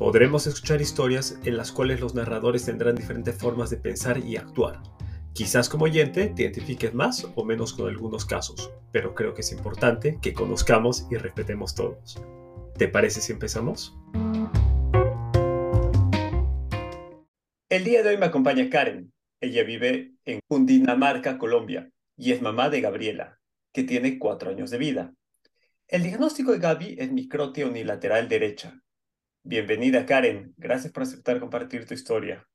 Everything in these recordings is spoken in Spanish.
Podremos escuchar historias en las cuales los narradores tendrán diferentes formas de pensar y actuar. Quizás como oyente te identifiques más o menos con algunos casos, pero creo que es importante que conozcamos y respetemos todos. ¿Te parece si empezamos? El día de hoy me acompaña Karen. Ella vive en Cundinamarca, Colombia, y es mamá de Gabriela, que tiene cuatro años de vida. El diagnóstico de Gaby es microtia unilateral derecha, Bienvenida, Karen. Gracias por aceptar compartir tu historia.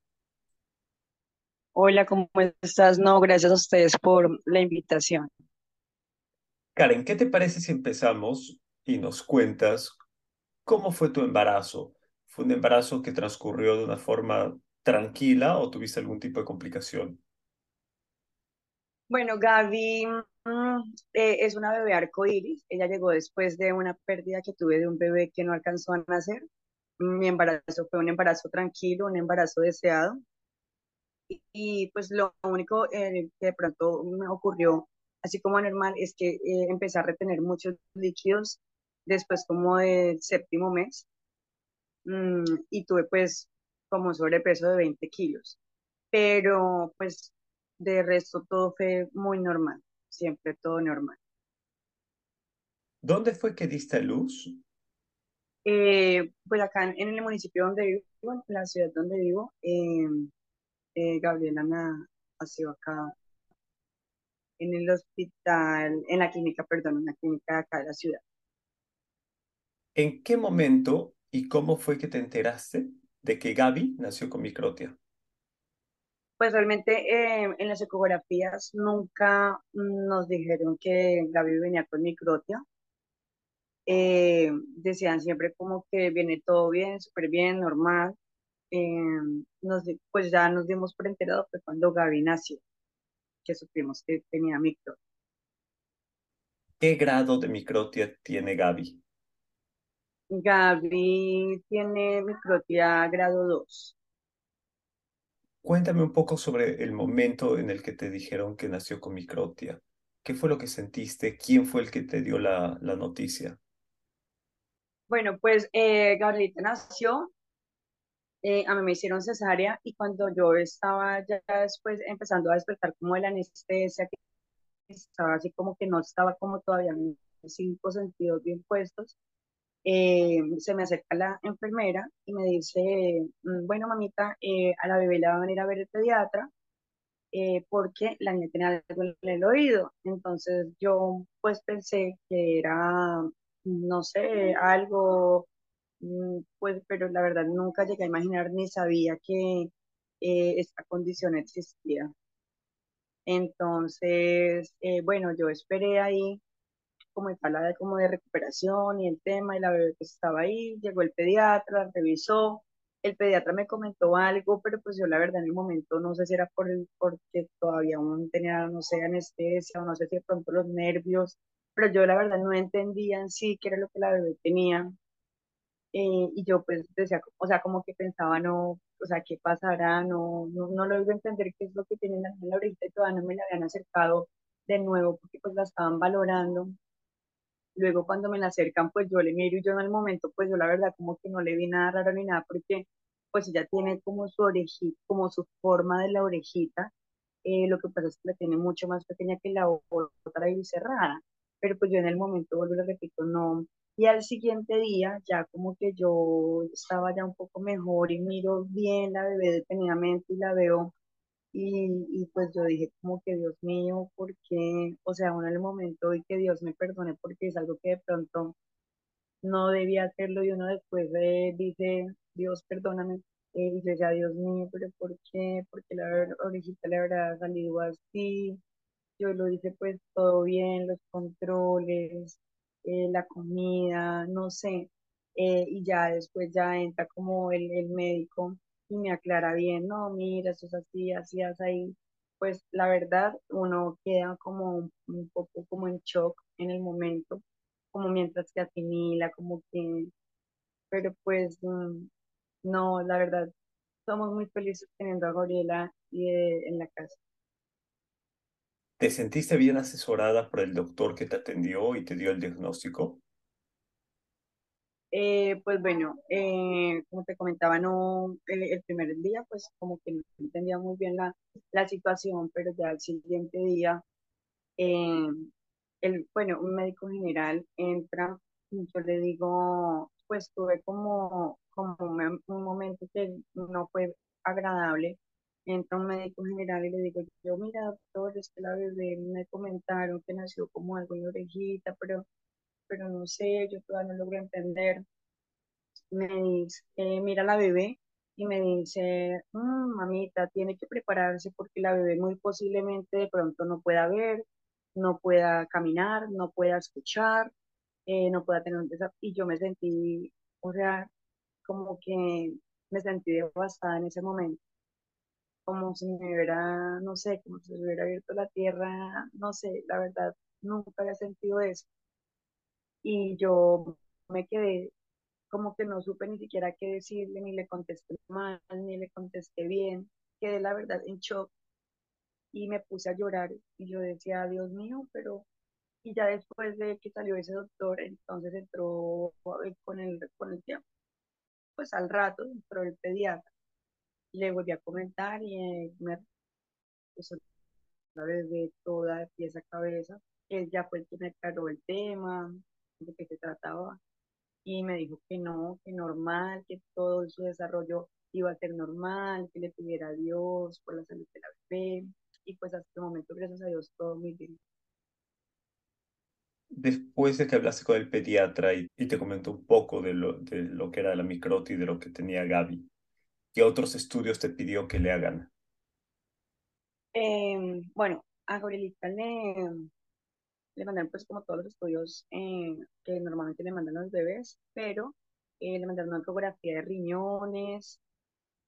Hola, ¿cómo estás? No, gracias a ustedes por la invitación. Karen, ¿qué te parece si empezamos y nos cuentas cómo fue tu embarazo? ¿Fue un embarazo que transcurrió de una forma tranquila o tuviste algún tipo de complicación? Bueno, Gaby mm, eh, es una bebé arcoíris. Ella llegó después de una pérdida que tuve de un bebé que no alcanzó a nacer mi embarazo fue un embarazo tranquilo, un embarazo deseado. Y, pues lo único eh, que de pronto me ocurrió, así como normal, es que eh, empecé a retener muchos líquidos después como del séptimo mes mm, y tuve pues como sobrepeso de 20 kilos. Pero pues de resto todo fue muy normal, siempre todo normal. ¿Dónde fue que diste luz? Eh, pues acá en, el municipio donde vivo, en la ciudad donde vivo, em, eh, Gabriela nació acá en el hospital, en la clínica, perdón, en la clínica de acá de la ciudad. ¿En qué momento y cómo fue que te enteraste de que Gaby nació con microtia? Pues realmente em, en las ecografías nunca nos dijeron que Gaby venía con microtia. Eh, decían siempre como que viene todo bien, súper bien, normal. Eh, nos, pues ya nos dimos por enterado fue cuando Gaby nació, que supimos que tenía micro. ¿Qué grado de microtia tiene Gaby? Gaby tiene microtia grado 2. Cuéntame un poco sobre el momento en el que te dijeron que nació con microtia. ¿Qué fue lo que sentiste? ¿Quién fue el que te dio la, la noticia? Bueno, pues eh, Gabrielita nació, eh, a mí me hicieron cesárea y cuando yo estaba ya después empezando a despertar como de la anestesia, que estaba así como que no estaba como todavía en cinco sentidos bien puestos, eh, se me acerca la enfermera y me dice, mm, bueno mamita, a la bebé la va a venir a ver el pediatra porque la niña tenía algo en el oído. Entonces yo pues pensé que era no sé, algo, mm, pues, pero la verdad nunca llegué a imaginar ni sabía que eh, esta condición existía. Entonces, eh, bueno, yo esperé ahí como etapa de, como de recuperación y el tema, y la bebé que estaba ahí, llegó el pediatra, revisó, el pediatra me comentó algo, pero pues yo la verdad en el momento no sé si era por el, porque todavía aún tenía, no sé, anestesia o no sé si de pronto los nervios pero yo la verdad no entendía en sí qué era lo que la bebé tenía. Eh, y yo pues decía, o sea, como que pensaba, no, o sea, ¿qué pasará? No, no, no lo iba a entender qué es lo que tienen en la orejita y todavía no me la habían acercado de nuevo porque pues la estaban valorando. Luego cuando me la acercan, pues yo le miro y yo en el momento, pues yo la verdad como que no le vi nada raro ni nada porque pues ella tiene como su orejita, como su forma de la orejita. Eh, lo que pasa es que la tiene mucho más pequeña que la otra y cerrada pero pues yo en el momento, vuelvo y repito, no. Y al siguiente día, ya como que yo estaba ya un poco mejor y miro bien la bebé detenidamente y la veo. Y, pues yo dije como que Dios mío, porque, o sea, uno en el momento y que Dios me perdone porque es algo que de pronto no debía hacerlo y uno después dice, Dios perdóname, eh, y yo decía, Dios mío, pero ¿por qué? Porque la orejita le habrá salido así, yo lo hice pues todo bien, los controles, eh, la comida, no sé, eh, y ya después ya entra como el, el, médico y me aclara bien, no, mira, eso es así, así, así, pues la verdad uno queda como un, poco como en shock en el momento, como mientras que asimila, como que, pero pues mm, no, la verdad, somos muy felices teniendo a Gabriela y, eh, en la casa. ¿Te sentiste bien asesorada por el doctor que te atendió y te dio el diagnóstico? Eh, pues bueno, eh, como te comentaba, no, eh, el primer día pues como que no entendía muy bien la, la situación, pero ya el siguiente día, eh, el, bueno, un médico general entra y yo le digo, pues tuve como, como un, un momento que no fue agradable. Entra un médico general y le digo, yo, mira, doctor, es que la bebé me comentaron que nació como algo en orejita, pero, pero no sé, yo todavía no logro entender me dice, eh, mira la bebé y me dice, "Mm, mamita, tiene que prepararse porque la bebé muy posiblemente de pronto no pueda ver, no pueda caminar, no pueda escuchar, eh, no pueda tener un desafío. Y yo me sentí, o sea, como que me sentí devastada en ese momento, como si me hubiera, no sé, como si se hubiera abierto la tierra, no sé, la verdad, nunca había sentido eso. Y yo me quedé como que no supe ni siquiera qué decirle, ni le contesté mal, ni le contesté bien. Quedé la verdad en shock y me puse a llorar y yo decía, Dios mío, pero... Y ya después de que salió ese doctor, entonces entró eh, con el, con el tiempo, pues al rato entró el pediatra. Le volví a comentar y eh, me la bebé toda de pies a cabeza. Él ya fue el que me aclaró el tema, de qué se trataba. y me dijo que no, que normal, que todo su desarrollo iba a ser normal, que le pidiera a Dios por la salud de la bebé. Y pues hasta el momento, gracias a Dios, todo muy bien. Después de que hablaste con el pediatra y, te comentó un poco de lo, de lo que era la microtia y de lo que tenía Gaby, ¿qué otros estudios te pidió que le hagan? Eh, bueno, a Gabrielita le, le mandaron pues como todos los estudios eh, que normalmente le mandan los bebés, pero eh, le mandaron una ecografía de riñones,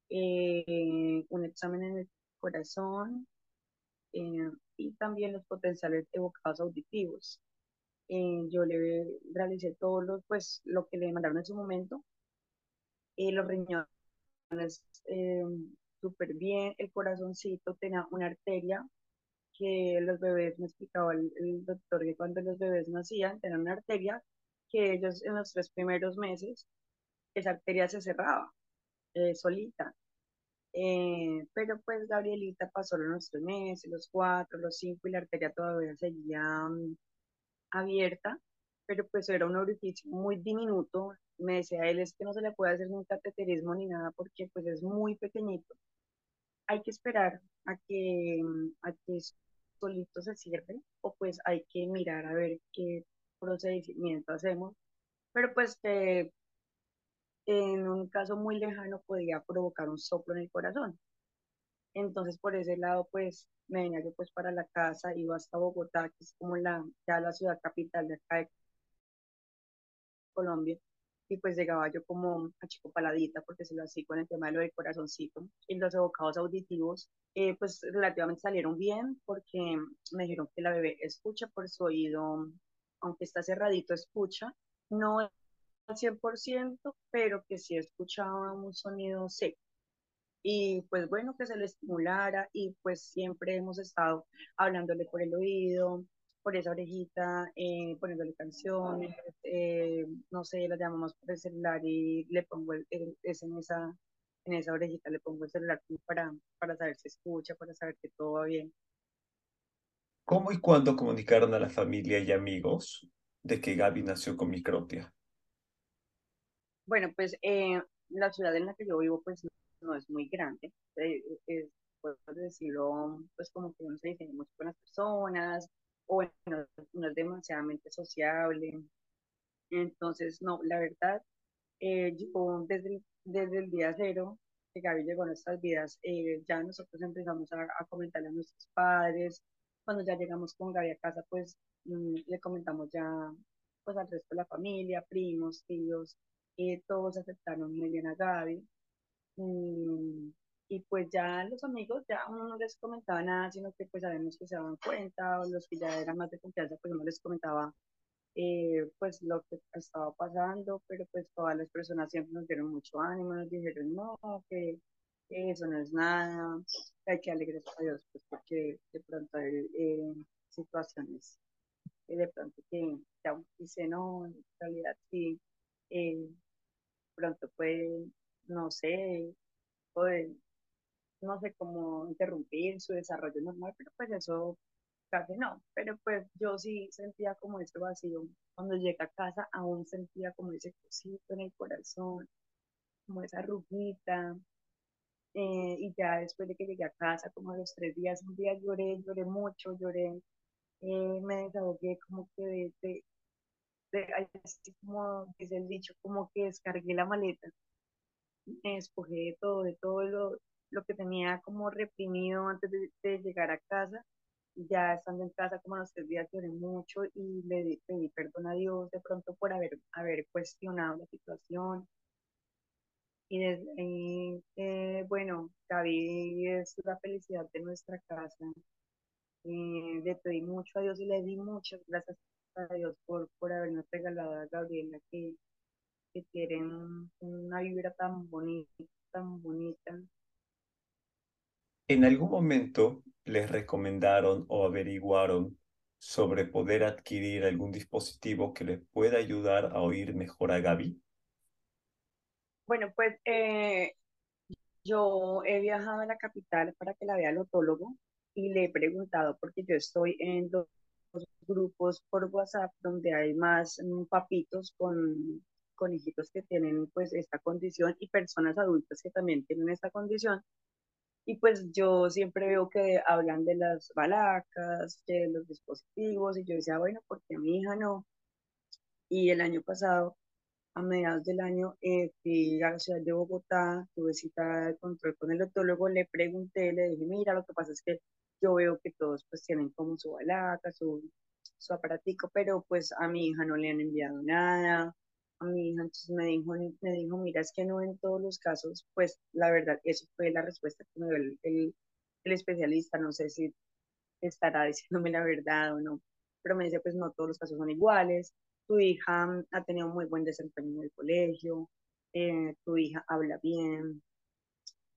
eh, un examen en el corazón y también los potenciales evocados auditivos. yo le realicé todos los, pues, lo que le mandaron en su momento, los riñones eh, súper bien, el corazoncito tenía una arteria que los bebés, me explicaba el, doctor que cuando los bebés nacían, tenían una arteria que ellos en los tres primeros meses, esa arteria se cerraba eh, solita. Eh, pero pues Gabrielita pasó los tres meses, los cuatro, los cinco y la arteria todavía seguía mm, abierta, pero pues era un orificio muy diminuto. Me decía él es que no se le puede hacer un cateterismo ni nada porque pues es muy pequeñito. Hay que esperar a que, a que solito se cierre o pues hay que mirar a ver qué procedimiento hacemos. Pero pues que en un caso muy lejano podía provocar un soplo en el corazón. Entonces por ese lado pues me venía yo pues para la casa, iba hasta Bogotá, que es como la, ya la ciudad capital de acá de Colombia, y pues llegaba yo como a chico paladita porque se lo hacía con el tema de lo del corazoncito. Y los evocados auditivos, eh, pues relativamente salieron bien porque me dijeron que la bebé escucha por su oído, aunque está cerradito, escucha, no al 100%, pero que sí escuchaba un sonido seco y pues bueno, que se le estimulara y pues siempre hemos estado hablándole por el oído, por esa orejita, eh, poniéndole canciones, eh, no sé, la llamamos por el celular y le pongo el, el- es en esa, en esa orejita, le pongo el celular para, para saber si escucha, para saber que todo va bien. ¿Cómo y cuándo comunicaron a la familia y amigos de que Gaby nació con microtia? Bueno, pues eh, la ciudad en la que yo vivo pues no es muy grande, eh, es, puedo decirlo, pues como que uno se dice mucho con las personas, o bueno, no es demasiadamente sociable, entonces no, la verdad, eh, desde, el- desde el día cero que Gaby llegó a nuestras vidas, eh, ya nosotros empezamos a, a comentarle a nuestros padres, cuando ya llegamos con Gaby a casa, pues mm, le comentamos ya pues al resto de la familia, primos, tíos, eh, todos aceptaron muy bien a Gaby. Mm, Y pues ya los amigos, ya uno no les comentaba nada, sino que pues sabemos que se daban cuenta, o los que ya eran más de confianza, pues uno les comentaba eh, pues lo que estaba pasando, pero pues todas las personas siempre nos dieron mucho ánimo, nos dijeron no, que, eso no es nada, que hay que alegrar a Dios, pues porque de pronto hay eh, situaciones, y de pronto que ya dice no, en realidad sí, eh, pronto puede, no sé, puede, no sé cómo interrumpir su desarrollo normal, pero pues eso casi no, pero pues yo sí sentía como ese vacío. Cuando llegué a casa aún sentía como ese cosito en el corazón, como esa rugita. eh, y ya después de que llegué a casa, como a los tres días, un día lloré, lloré mucho, lloré, eh, me desahogué como que de, de, de- así como dice el dicho, como que descargué la maleta, me despojé de todo, de todo lo, lo que tenía como reprimido antes de, llegar a casa ya estando en casa como a los tres lloré mucho y le pedí perdón a Dios de pronto por haber, haber cuestionado la situación. Y eh, bueno, Gaby es la felicidad de nuestra casa. Eh, le pedí mucho a Dios y le di muchas gracias a Dios por, por habernos regalado a Gabriela que, que tienen una vibra tan bonita, tan bonita. ¿En algún momento les recomendaron o averiguaron sobre poder adquirir algún dispositivo que les pueda ayudar a oír mejor a Gaby? Bueno, pues eh, Yo he viajado a la capital para que la vea el otólogo y le he preguntado porque yo estoy en dos grupos por WhatsApp donde hay más mm, papitos con, con hijitos que tienen pues esta condición y personas adultas que también tienen esta condición. Y pues yo siempre veo que hablan de las balacas, de los dispositivos y yo decía, bueno, porque a mi hija no? Y el año pasado a mediados del año eh, fui a la ciudad de Bogotá, tuve cita de control con el otólogo, le pregunté, le dije, mira, lo que pasa es que yo veo que todos pues tienen como su balaca, su, su aparatico, pero pues a mi hija no le han enviado nada, a mi hija entonces me dijo, me dijo, mira, es que no en todos los casos, pues la verdad, eso fue la respuesta que me dio el, el, especialista, no sé si estará diciéndome la verdad o no, pero me dice, pues no todos los casos son iguales, tu hija mm, ha tenido muy buen desempeño en el colegio, eh, tu hija habla bien,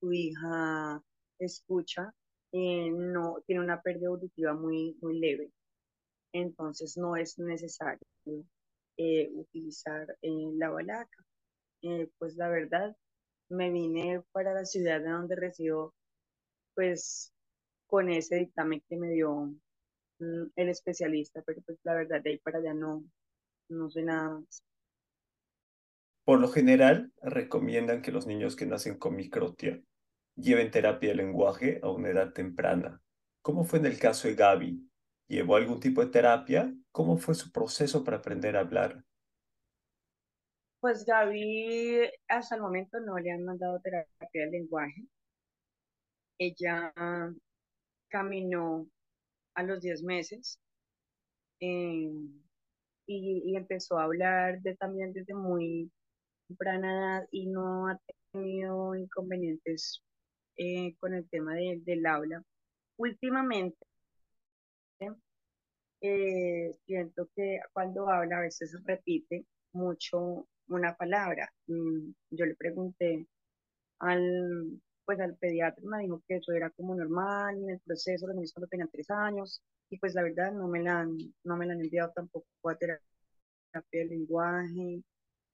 tu hija escucha, eh, no tiene una pérdida auditiva muy, muy leve, entonces no es necesario eh, utilizar eh, la balaca. Eh, pues la verdad, me vine para la ciudad de donde resido, pues con ese dictamen que me dio mm, el especialista, pero pues la verdad de ahí para allá no, no sé nada más. Por lo general, recomiendan que los niños que nacen con microtia lleven terapia de lenguaje a una edad temprana. ¿Cómo fue en el caso de Gaby? ¿Llevó algún tipo de terapia? ¿Cómo fue su proceso para aprender a hablar? Pues Gaby hasta el momento no le han mandado terapia de lenguaje. Ella caminó a los 10 meses eh, y, empezó a hablar de, también desde muy temprana edad y no ha tenido inconvenientes eh, con el tema de- del habla. Últimamente eh, siento que cuando habla a veces repite mucho una palabra. Mm, yo le pregunté al, pues al pediatra, me dijo que eso era como normal en el proceso, los niños cuando tenían tres años, y pues la verdad no me la han, no me la han enviado tampoco a terapia de lenguaje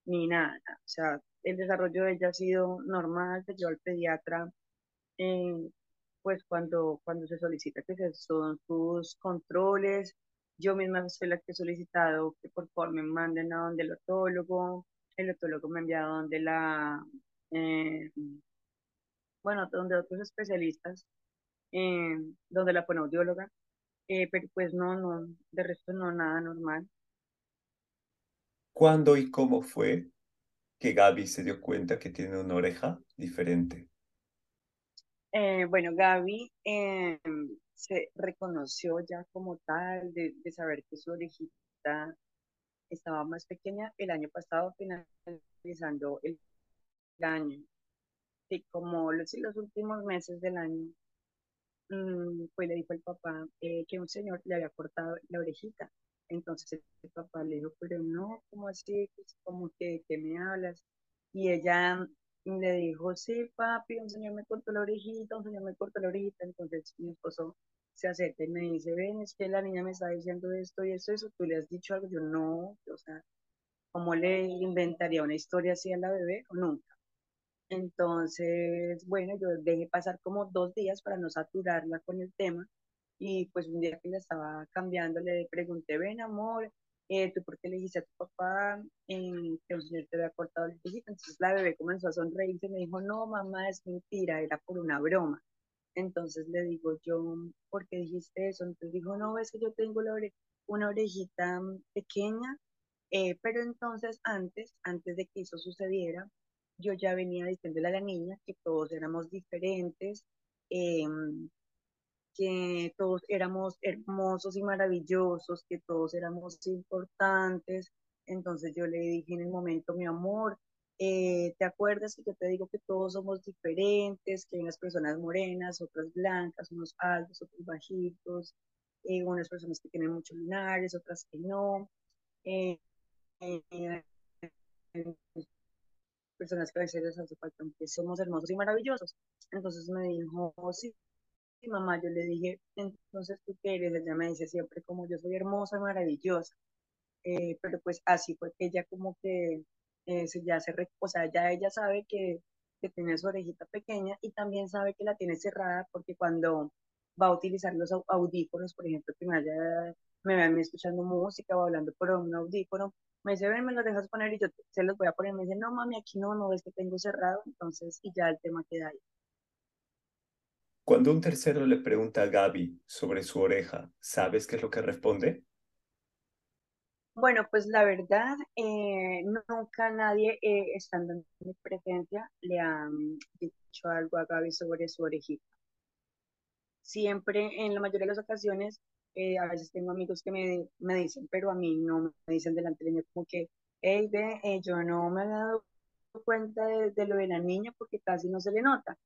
ni nada. O sea, el desarrollo de ella ha sido normal, se llevó al pediatra eh, pues cuando, cuando se solicita que se son sus controles, yo misma soy la que he solicitado que por favor me manden a donde el otólogo, el otólogo me ha enviado a donde la, eh, bueno, donde otros especialistas, eh, donde la fonoaudióloga, eh, pero pues no, no, de resto no, nada normal. ¿Cuándo y cómo fue que Gaby se dio cuenta que tiene una oreja diferente? Eh, bueno, Gaby eh, se reconoció ya como tal de, de saber que su orejita estaba más pequeña el año pasado, finalizando el año. que como los, los últimos meses del año, mm, pues le dijo el papá eh, que un señor le había cortado la orejita. Entonces el papá le dijo, pero no, ¿cómo así? Pues, como que, ¿qué me hablas? Y ella le dijo, sí, papi, un señor me cortó la orejita, un señor me cortó la orejita. Entonces mi esposo se acerca y me dice, ven, es que la niña me está diciendo esto y esto, eso, tú le has dicho algo. Yo no, o sea, ¿cómo le inventaría una historia así a la bebé? Nunca. Entonces, bueno, yo dejé pasar como dos días para no saturarla con el tema y pues un día que la estaba cambiando le pregunté, ven amor, eh, ¿tú por qué le dijiste a tu papá eh, que un señor te había cortado el viejito? Entonces la bebé comenzó a sonreírse y me dijo, no mamá, es mentira, era por una broma. Entonces le digo yo, ¿por qué dijiste eso? Entonces dijo, no, es que yo tengo una orejita mm, pequeña, eh, pero entonces antes, antes de que eso sucediera, yo ya venía diciéndole a la niña que todos éramos diferentes, que todos éramos hermosos y maravillosos, que todos éramos importantes. Entonces yo le dije en el momento, mi amor, eh, ¿te acuerdas que yo te digo que todos somos diferentes, que hay unas personas morenas, otras blancas, unos altos, otros bajitos, eh, unas personas que tienen muchos lunares, otras que no? Eh, personas que a veces les hace falta, que somos hermosos y maravillosos. Entonces me dijo, sí, mamá, yo le dije, entonces tú qué eres, ella me dice siempre como yo soy hermosa, maravillosa, eh, pero pues así fue que ella como que eh, ya se, o sea, ya ella sabe que, que tiene su orejita pequeña y también sabe que la tiene cerrada porque cuando va a utilizar los audífonos, por ejemplo, que me haya, me vean escuchando música o hablando por un audífono, me dice, ven, me lo dejas poner y yo se los voy a poner. Me dice, no, mami, aquí no, no ves que tengo cerrado. Entonces, y ya el tema queda ahí. Cuando un tercero le pregunta a Gaby sobre su oreja, ¿sabes qué es lo que responde? Bueno, pues la verdad, eh, nunca nadie, eh, estando en mi presencia, le ha mm, dicho algo a Gaby sobre su orejita. Siempre, en la mayoría de las ocasiones, eh, a veces tengo amigos que me, me, dicen, pero a mí no me dicen delante de mí como que, hey, ve, yo no me he dado cuenta de, de, lo de la niña porque casi no se le nota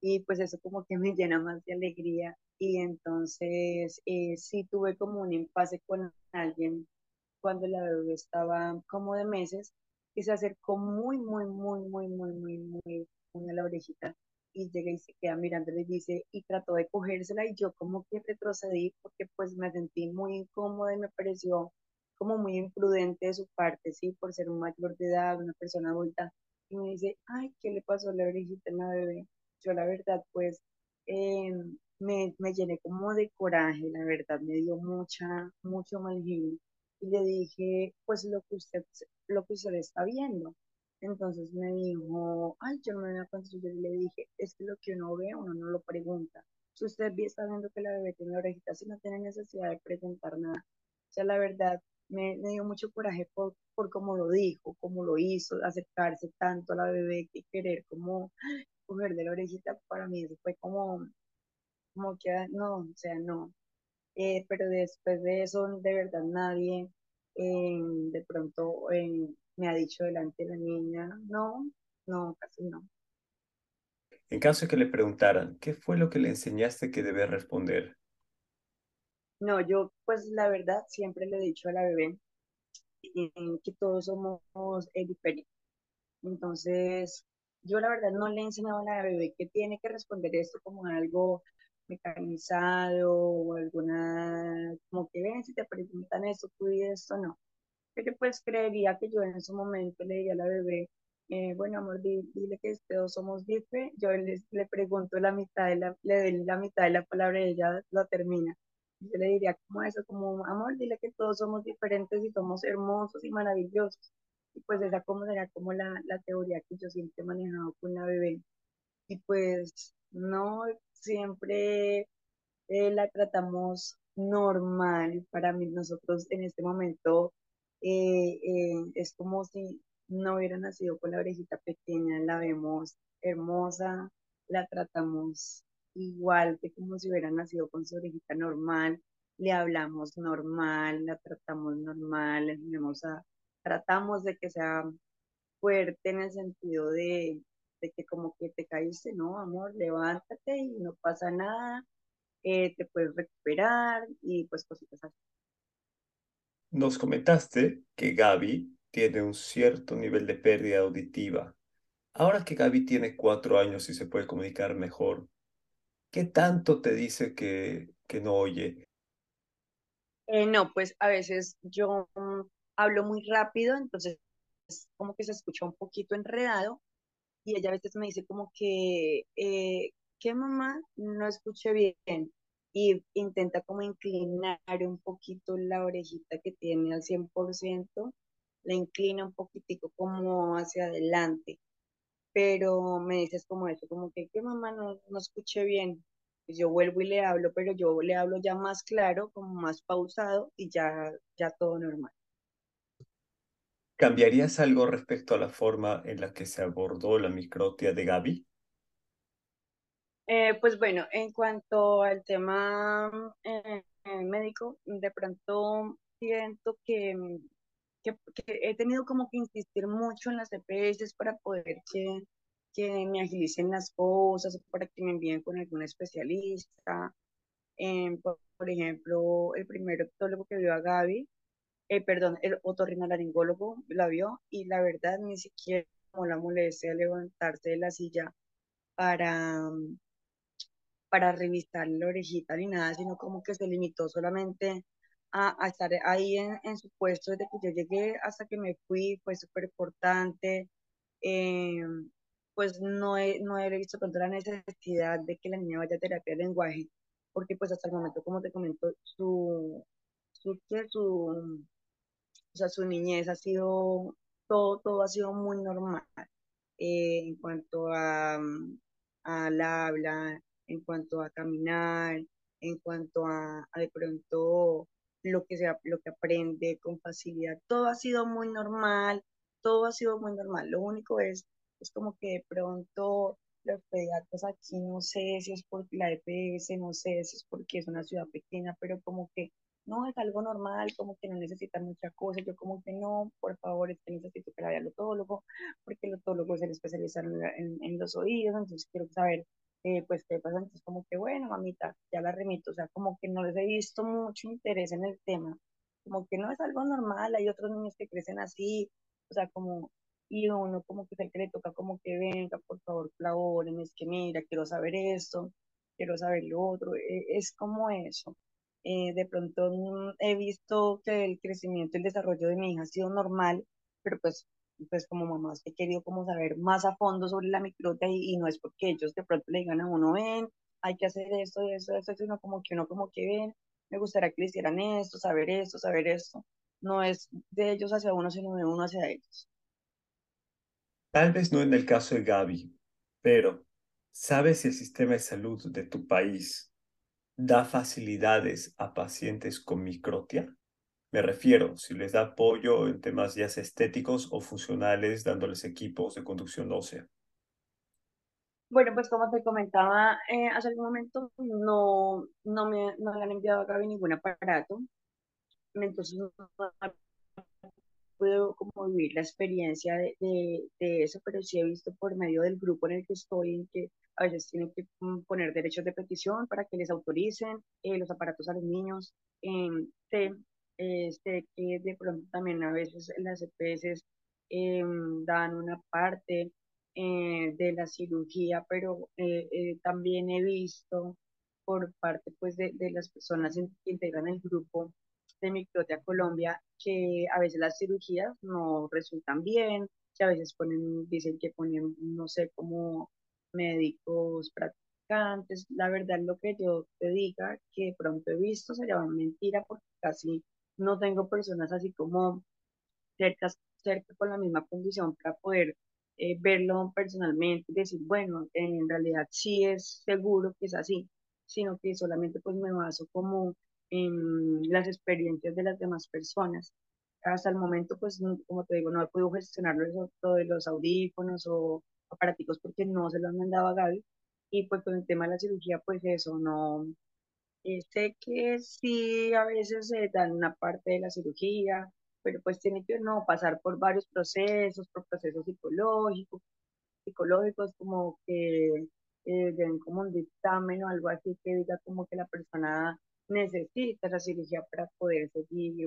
y pues eso como que me llena más de alegría y entonces eh, sí tuve como un impasse con alguien cuando la bebé estaba como de meses y se acercó muy, muy, muy, muy, muy, muy, muy, muy a la orejita y llega y se queda mirándole y dice, y trató de cogérsela y yo como que retrocedí porque pues me sentí muy incómoda y me pareció como muy imprudente de su parte, sí, por ser un mayor de edad, una persona adulta, y me dice, ay, ¿qué le pasó a la orejita a la bebé? Yo la verdad pues eh, me, me, llené como de coraje, la verdad me dio mucha, mucho mal genio. Y le dije, pues lo que usted, lo que usted está viendo. Entonces me dijo, ay, yo no me voy a Yo le dije, es que lo que uno ve, uno no lo pregunta. Si usted está viendo que la bebé tiene orejitas, si no tiene necesidad de preguntar nada. O sea, la verdad, me, me dio mucho coraje por, por cómo lo dijo, cómo lo hizo, acercarse tanto a la bebé, que querer como coger de la orejita, para mí eso fue como, como que, ah, no, o sea, no. Eh, pero después de eso, de verdad, nadie eh, de pronto eh, me ha dicho delante de la niña, no, no, casi no. En caso de que le preguntaran, ¿qué fue lo que le enseñaste que debe responder? No, yo pues la verdad siempre le he dicho a la bebé que todos somos diferentes. Entonces, yo la verdad no le he enseñado a la bebé que tiene que responder esto como algo mecanizado o alguna, como que ven, si te preguntan esto, tú y esto, no. Pero pues creería que yo en su momento le diría a la bebé, eh, bueno, amor, dile que todos somos diferentes. Yo le, le pregunto la mitad de la, le doy la mitad de la palabra y ella lo termina. Yo le diría como eso, como, amor, dile que todos somos diferentes y somos hermosos y maravillosos pues esa como era como la, la teoría que yo siempre he manejado con la bebé. Y pues no siempre eh, la tratamos normal. Para mí, nosotros en este momento eh, eh, es como si no hubiera nacido con la orejita pequeña, la vemos hermosa, la tratamos igual que como si hubiera nacido con su orejita normal, le hablamos normal, la tratamos normal, le a tratamos de que sea fuerte en el sentido de, de que como que te caíste, no, amor, levántate y no pasa nada, eh, te puedes recuperar y pues cositas así. Nos comentaste que Gaby tiene un cierto nivel de pérdida auditiva. Ahora que Gaby tiene cuatro años y se puede comunicar mejor, ¿qué tanto te dice que, que no oye? Eh, no, pues a veces yo mm, hablo muy rápido, entonces como que se escucha un poquito enredado y ella a veces me dice como que, eh, que mamá no escuché bien y intenta como inclinar un poquito la orejita que tiene al 100%, la inclina un poquitico como hacia adelante, pero me dices como eso, como que, que mamá no, no escuché bien. Pues yo vuelvo y le hablo, pero yo le hablo ya más claro, como más pausado y ya, ya todo normal. ¿Cambiarías algo respecto a la forma en la que se abordó la microtia de Gaby? Eh, pues bueno, en cuanto al tema eh, eh, médico, de pronto siento que, que, que he tenido como que insistir mucho en las EPS para poder que, que me agilicen las cosas, para que me envíen con algún especialista. Em, por, por ejemplo, el primer octólogo que vio a Gaby, eh, perdón, el otorrinolaringólogo la vio y la verdad ni siquiera como la molestia levantarse de la silla para, para revisar la orejita ni nada, sino como que se limitó solamente a, estar ahí en, su puesto desde que yo llegué hasta que me fui, fue súper importante. Eh, pues no he, no he visto pronto la necesidad de que la niña vaya a terapia de lenguaje, porque pues hasta el momento, como te comento, su, su, su, sea, su niñez ha sido, todo, todo ha sido muy normal eh, en cuanto a, mm, al habla, en cuanto a caminar, en cuanto a, a de pronto lo que, sea, lo que aprende con facilidad. Todo ha sido muy normal, todo ha sido muy normal. Lo único es, es como que de pronto los pediatras aquí, no sé si es por la EPS, no sé si es porque es una ciudad pequeña, pero como que no, es algo normal, como que no necesita mucha cosa. Yo como que no, por favor, es que necesito que la vea el otólogo, porque el otólogo es el especialista en, en, los oídos, entonces quiero saber eh, pues qué pasa. Entonces como que bueno, mamita, ya la remito, o sea, como que no les he visto mucho interés en el tema, como que no es algo normal, hay otros niños que crecen así, o sea, como, y uno como que es el que le toca como que venga, por favor, colaboren, es que mira, quiero saber esto, quiero saber lo otro, e, es como eso. Eh, de pronto he visto que el crecimiento y el desarrollo de mi hija ha sido normal, pero pues, pues como mamá he querido como saber más a fondo sobre la microta y, y, no es porque ellos de pronto le digan a uno, ven, hay que hacer esto, esto, esto, sino como que uno como que ven, me gustaría que le hicieran esto, saber esto, saber esto. No es de ellos hacia uno, sino de uno hacia ellos. Tal vez no en el caso de Gaby, pero ¿sabes si el sistema de salud de tu país da facilidades a pacientes con microtia? Me refiero, si les da apoyo en temas ya estéticos o funcionales, dándoles equipos de conducción ósea. Bueno, pues como te comentaba eh, hace algún momento, no, no, me, no le han enviado a Gaby ningún aparato. Entonces no puedo como vivir la experiencia de, de, de, eso, pero sí he visto por medio del grupo en el que estoy, en que a veces tienen que mm, poner derechos de petición para que les autoricen eh, los aparatos a los niños. Eh, eh, sé, que de pronto también a veces las EPS dan una parte de la cirugía, pero también he visto por parte pues de, de las personas que integran el grupo de Microtia Colombia que a veces las cirugías no resultan bien, que a veces ponen, dicen que ponen, no sé, como médicos practicantes. La verdad, lo que yo te diga, que pronto he visto, sería una mentira porque casi no tengo personas así como cerca, cerca con la misma condición para poder eh, verlo personalmente y decir, bueno, en realidad sí es seguro que es así, sino que solamente pues me baso como en las experiencias de las demás personas. Hasta el momento, pues, como te digo, no he podido gestionar todo de los audífonos o aparaticos porque no se lo han mandado a Gaby. Y pues con el tema de la cirugía, pues eso, no. Sé que sí, a veces se dan una parte de la cirugía, pero pues tiene que no pasar por varios procesos, por procesos psicológicos, psicológicos como que eh, den como un dictamen o algo así que diga como que la persona necesita esa cirugía para poder seguir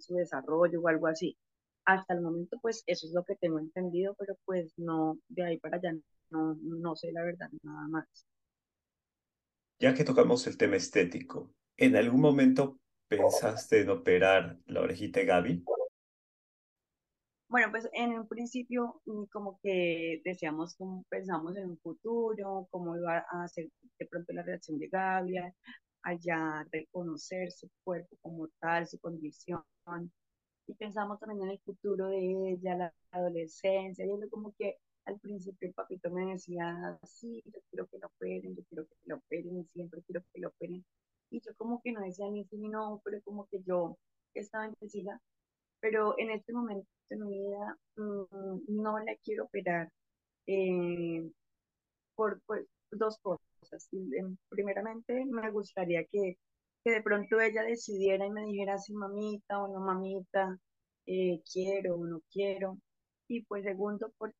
su desarrollo o algo así. Hasta el momento, pues eso es lo que tengo entendido, pero pues no, de ahí para allá no, no sé la verdad nada más. Ya que tocamos el tema estético, ¿en algún momento pensaste en operar la orejita de Gaby? Bueno, pues en un principio mm, como que decíamos, como pensamos en un futuro, cómo iba a ser de pronto la reacción de Gaby, allá reconocer su cuerpo como tal, su condición. Y pensamos también en el futuro de ella, la adolescencia, y como que al principio el papito me decía, sí, yo quiero que lo operen, yo quiero que lo operen, siempre quiero que lo operen. Y yo como que no decía ni sí ni no, pero como que yo estaba indecisa. Pero en este momento de mi vida mm, no la quiero operar eh, por, dos cosas. Primeramente, me gustaría que, que, de pronto ella decidiera y me dijera si mamita o no mamita, eh, quiero o no quiero. Y pues segundo, porque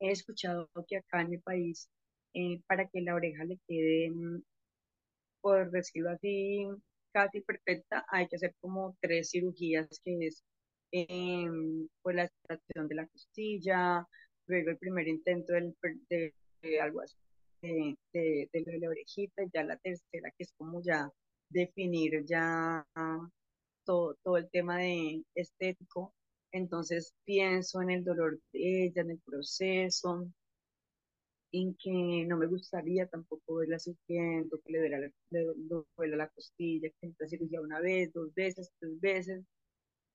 he escuchado que acá en mi país, eh, para que la oreja le quede, mm, por decirlo así, casi perfecta, hay que hacer como tres cirugías, que es eh, pues la extracción de la costilla, luego el primer intento del, de, algo así, de, de, la orejita, ya la tercera, que es como ya definir ya todo, todo el tema de estético. Entonces pienso en el dolor de ella, en el proceso, en que no me gustaría tampoco verla sufriendo, que le duela, le, la costilla, que necesita cirugía una vez, dos veces, tres veces.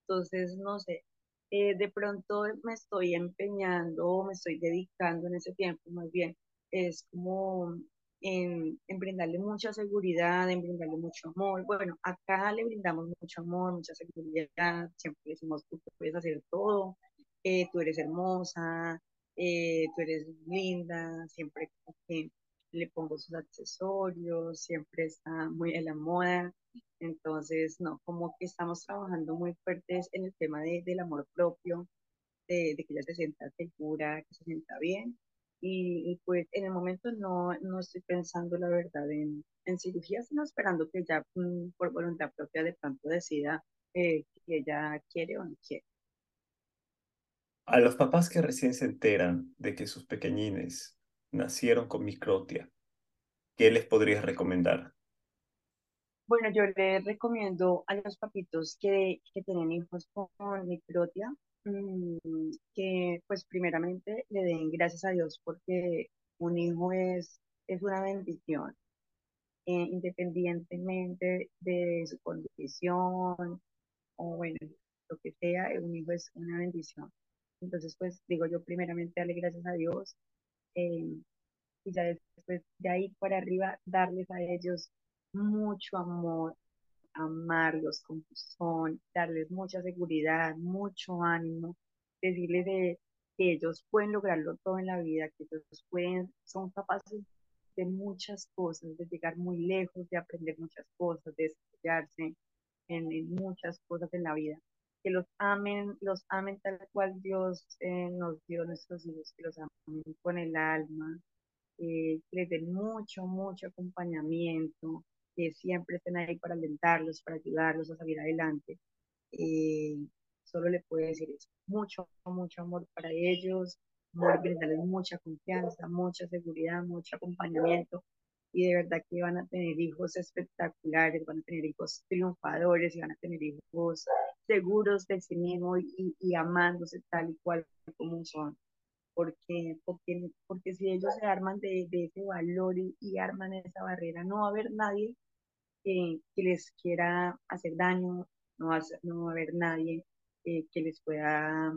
Entonces, no sé, eh, de pronto me estoy empeñando, me estoy dedicando en ese tiempo, más bien, es como en, brindarle mucha seguridad, en brindarle mucho amor. Bueno, acá le brindamos mucho amor, mucha seguridad, siempre decimos, tú puedes hacer todo, eh, tú eres hermosa, eh, tú eres linda, siempre que le pongo sus accesorios, siempre está muy en la moda. Entonces, no, como que estamos trabajando muy fuertes en el tema de, del amor propio, de, que ella se sienta segura, que se sienta bien. Y, pues en el momento no, no estoy pensando la verdad en, en cirugía, sino esperando que ella mm, por voluntad propia de pronto decida eh, que ella quiere o no quiere. A los papás que recién se enteran de que sus pequeñines nacieron con microtia, ¿qué les podrías recomendar? Bueno, yo les recomiendo a los papitos que, que tienen hijos con microtia, que pues primeramente le den gracias a Dios porque un hijo es, es una bendición, eh, independientemente de su condición o bueno, lo que sea, un hijo es una bendición. Entonces, pues digo yo primeramente darle gracias a Dios eh, y ya después de ahí para arriba darles a ellos mucho amor, amarlos como son, darles mucha seguridad, mucho ánimo, decirles de, que ellos pueden lograrlo todo en la vida, que ellos pueden, son capaces de muchas cosas, de llegar muy lejos, de aprender muchas cosas, de desarrollarse en, muchas cosas en la vida. Que los amen, los amen tal cual Dios eh, nos dio nuestros hijos, que los amen con el alma, eh, que les den mucho, mucho acompañamiento, que siempre estén ahí para alentarlos, para ayudarlos a salir adelante. Eh, solo le puedo decir eso. Mucho, mucho amor para ellos, brindarles mucha confianza, mucha seguridad, mucho acompañamiento. Y de verdad que van a tener hijos espectaculares, van a tener hijos triunfadores y van a tener hijos seguros de sí mismos y, amándose tal y cual como son. Porque, porque, porque si ellos se arman de, ese valor y, arman esa barrera, no va a haber nadie que, les quiera hacer daño, no va, a, no va a haber nadie eh, que les pueda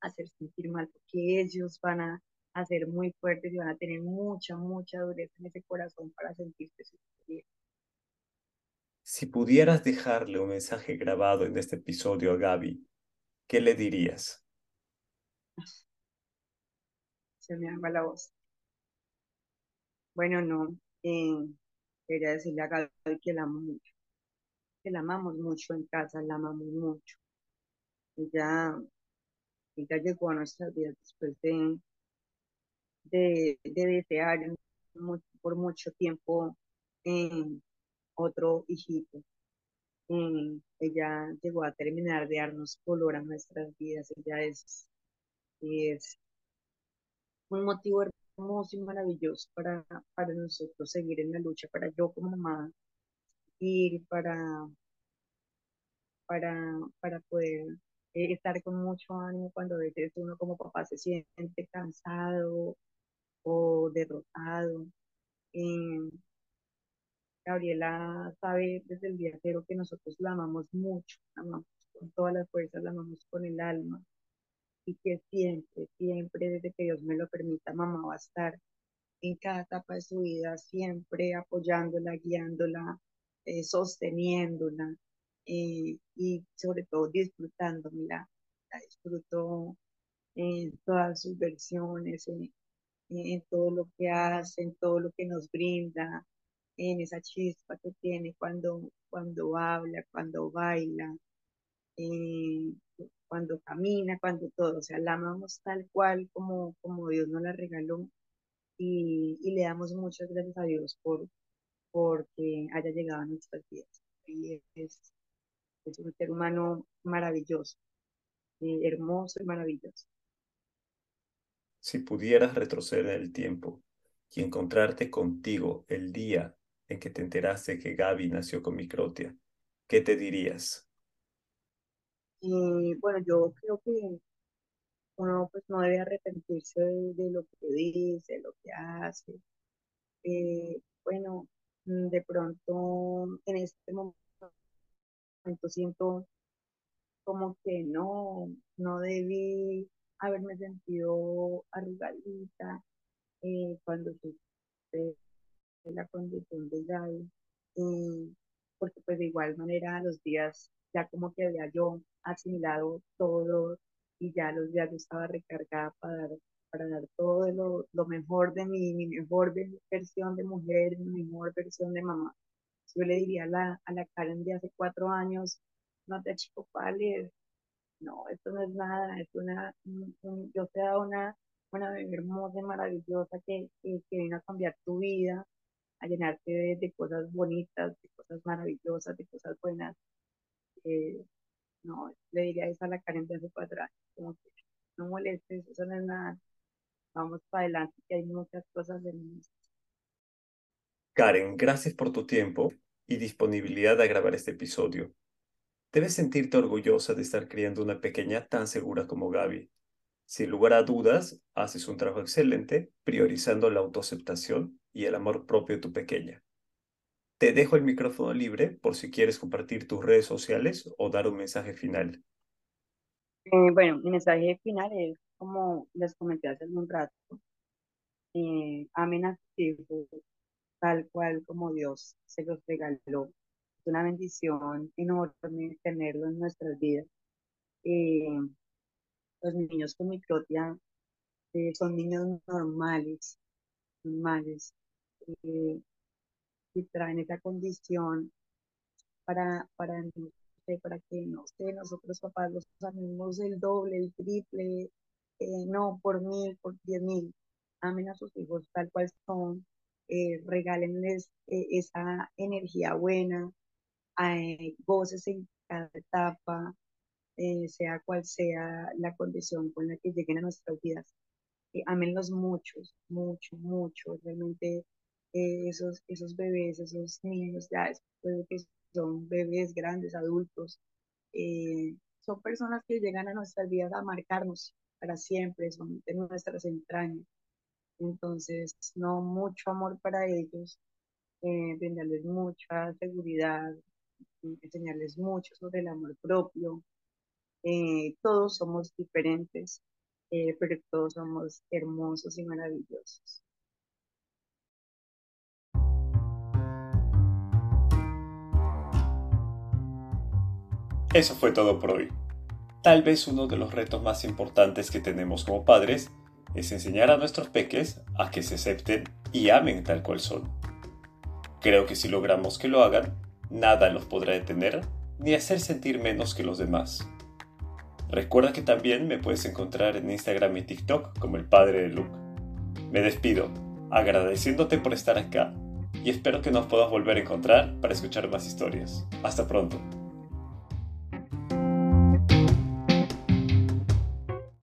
hacer sentir mal, porque ellos van a, ser muy fuertes y van a tener mucha, mucha dureza en ese corazón para sentirse superior. Si pudieras dejarle un mensaje grabado en este episodio a Gaby, ¿qué le dirías? Se me arma la voz. Bueno, no. Eh, quería decirle a Gaby que la amo mucho, que la amamos mucho en casa, la amamos mucho. Ella, ella llegó a nuestras vidas después de, de, desear por mucho tiempo en otro hijito. ella llegó a terminar de darnos color a nuestras vidas. Ella es, es un motivo hermoso y maravilloso para, para nosotros seguir en la lucha, para yo como mamá ir para, para, para poder eh, estar con mucho ánimo cuando a veces uno como papá se siente cansado o derrotado. Eh, Gabriela sabe desde el día cero que nosotros la amamos mucho, la amamos con todas las fuerzas, la amamos con el alma y que siempre, siempre, desde que Dios me lo permita, mamá va a estar en cada etapa de su vida, siempre apoyándola, guiándola, eh, sosteniéndola eh, y sobre todo disfrutándola. La disfruto en todas sus versiones, en, en todo lo que hace, en todo lo que nos brinda, en esa chispa que tiene cuando, cuando habla, cuando baila, eh, cuando camina, cuando todo. O sea, la amamos tal cual como, como Dios nos la regaló y, y le damos muchas gracias a Dios por porque haya llegado a nuestras vidas. Y es, es un ser humano maravilloso, eh, hermoso y maravilloso. Si pudieras retroceder el tiempo y encontrarte contigo el día en que te enteraste que Gaby nació con microtia, ¿qué te dirías? Y bueno, yo creo que uno pues no debe arrepentirse de, lo que dice, lo que hace. Eh, bueno, mm, de pronto en este momento siento como que no, no debí haberme sentido arrugadita eh, cuando supe la condición de Gaby, porque pues de igual manera los días ya como que había yo asimilado todo y ya los días yo estaba recargada para dar, para dar todo lo, lo mejor de mí, mi mejor versión de mujer, mi mejor versión de mamá. Yo le diría a la, a la Karen de hace cuatro años, no te achicopales, no, esto no es nada, es una, yo te dado una, una bebé hermosa y maravillosa que, que, que vino a cambiar tu vida, a llenarte de, cosas bonitas, de cosas maravillosas, de cosas buenas. No, le diría eso a la Karen de cuatro años, como que no molestes, eso no es nada, vamos para adelante, que hay muchas cosas de Karen, gracias por tu tiempo y disponibilidad a grabar este episodio. Debes sentirte orgullosa de estar criando una pequeña tan segura como Gaby. Sin lugar a dudas, haces un trabajo excelente priorizando la autoaceptación y el amor propio de tu pequeña. Te dejo el micrófono libre por si quieres compartir tus redes sociales o dar un mensaje final. Eh, bueno, mi mensaje final es, como les comenté hace un rato, eh, amen tal cual como Dios se los regaló. Es una bendición enorme tenerlo en nuestras vidas. Eh, los niños con microtia eh, son niños normales, normales, eh, y traen esa condición para, para, para que, no sé, nosotros papás los amemos el doble, el triple, eh, no por mil, por diez mil. Amen a sus hijos tal cual son, eh, regálenles esa energía buena, voces en cada etapa, eh, sea cual sea la condición con la que lleguen a nuestras vidas. Eh, amenlos muchos, mucho, mucho. Realmente eh, esos, esos bebés, esos niños, ya después que son bebés grandes, adultos, eh, son personas que llegan a nuestras vidas a marcarnos para siempre, son de nuestras entrañas. Entonces, no mucho amor para ellos, brindarles mucha seguridad, enseñarles mucho sobre el amor propio, eh, todos somos diferentes, eh, pero todos somos hermosos y maravillosos. Eso fue todo por hoy. Tal vez uno de los retos más importantes que tenemos como padres es enseñar a nuestros peques a que se acepten y amen tal cual son. Creo que si logramos que lo hagan, nada los podrá detener ni hacer sentir menos que los demás. Recuerda que también me puedes encontrar en Instagram y TikTok como el padre de Luke. Me despido, agradeciéndote por estar acá y espero que nos puedas volver a encontrar para escuchar más historias. Hasta pronto.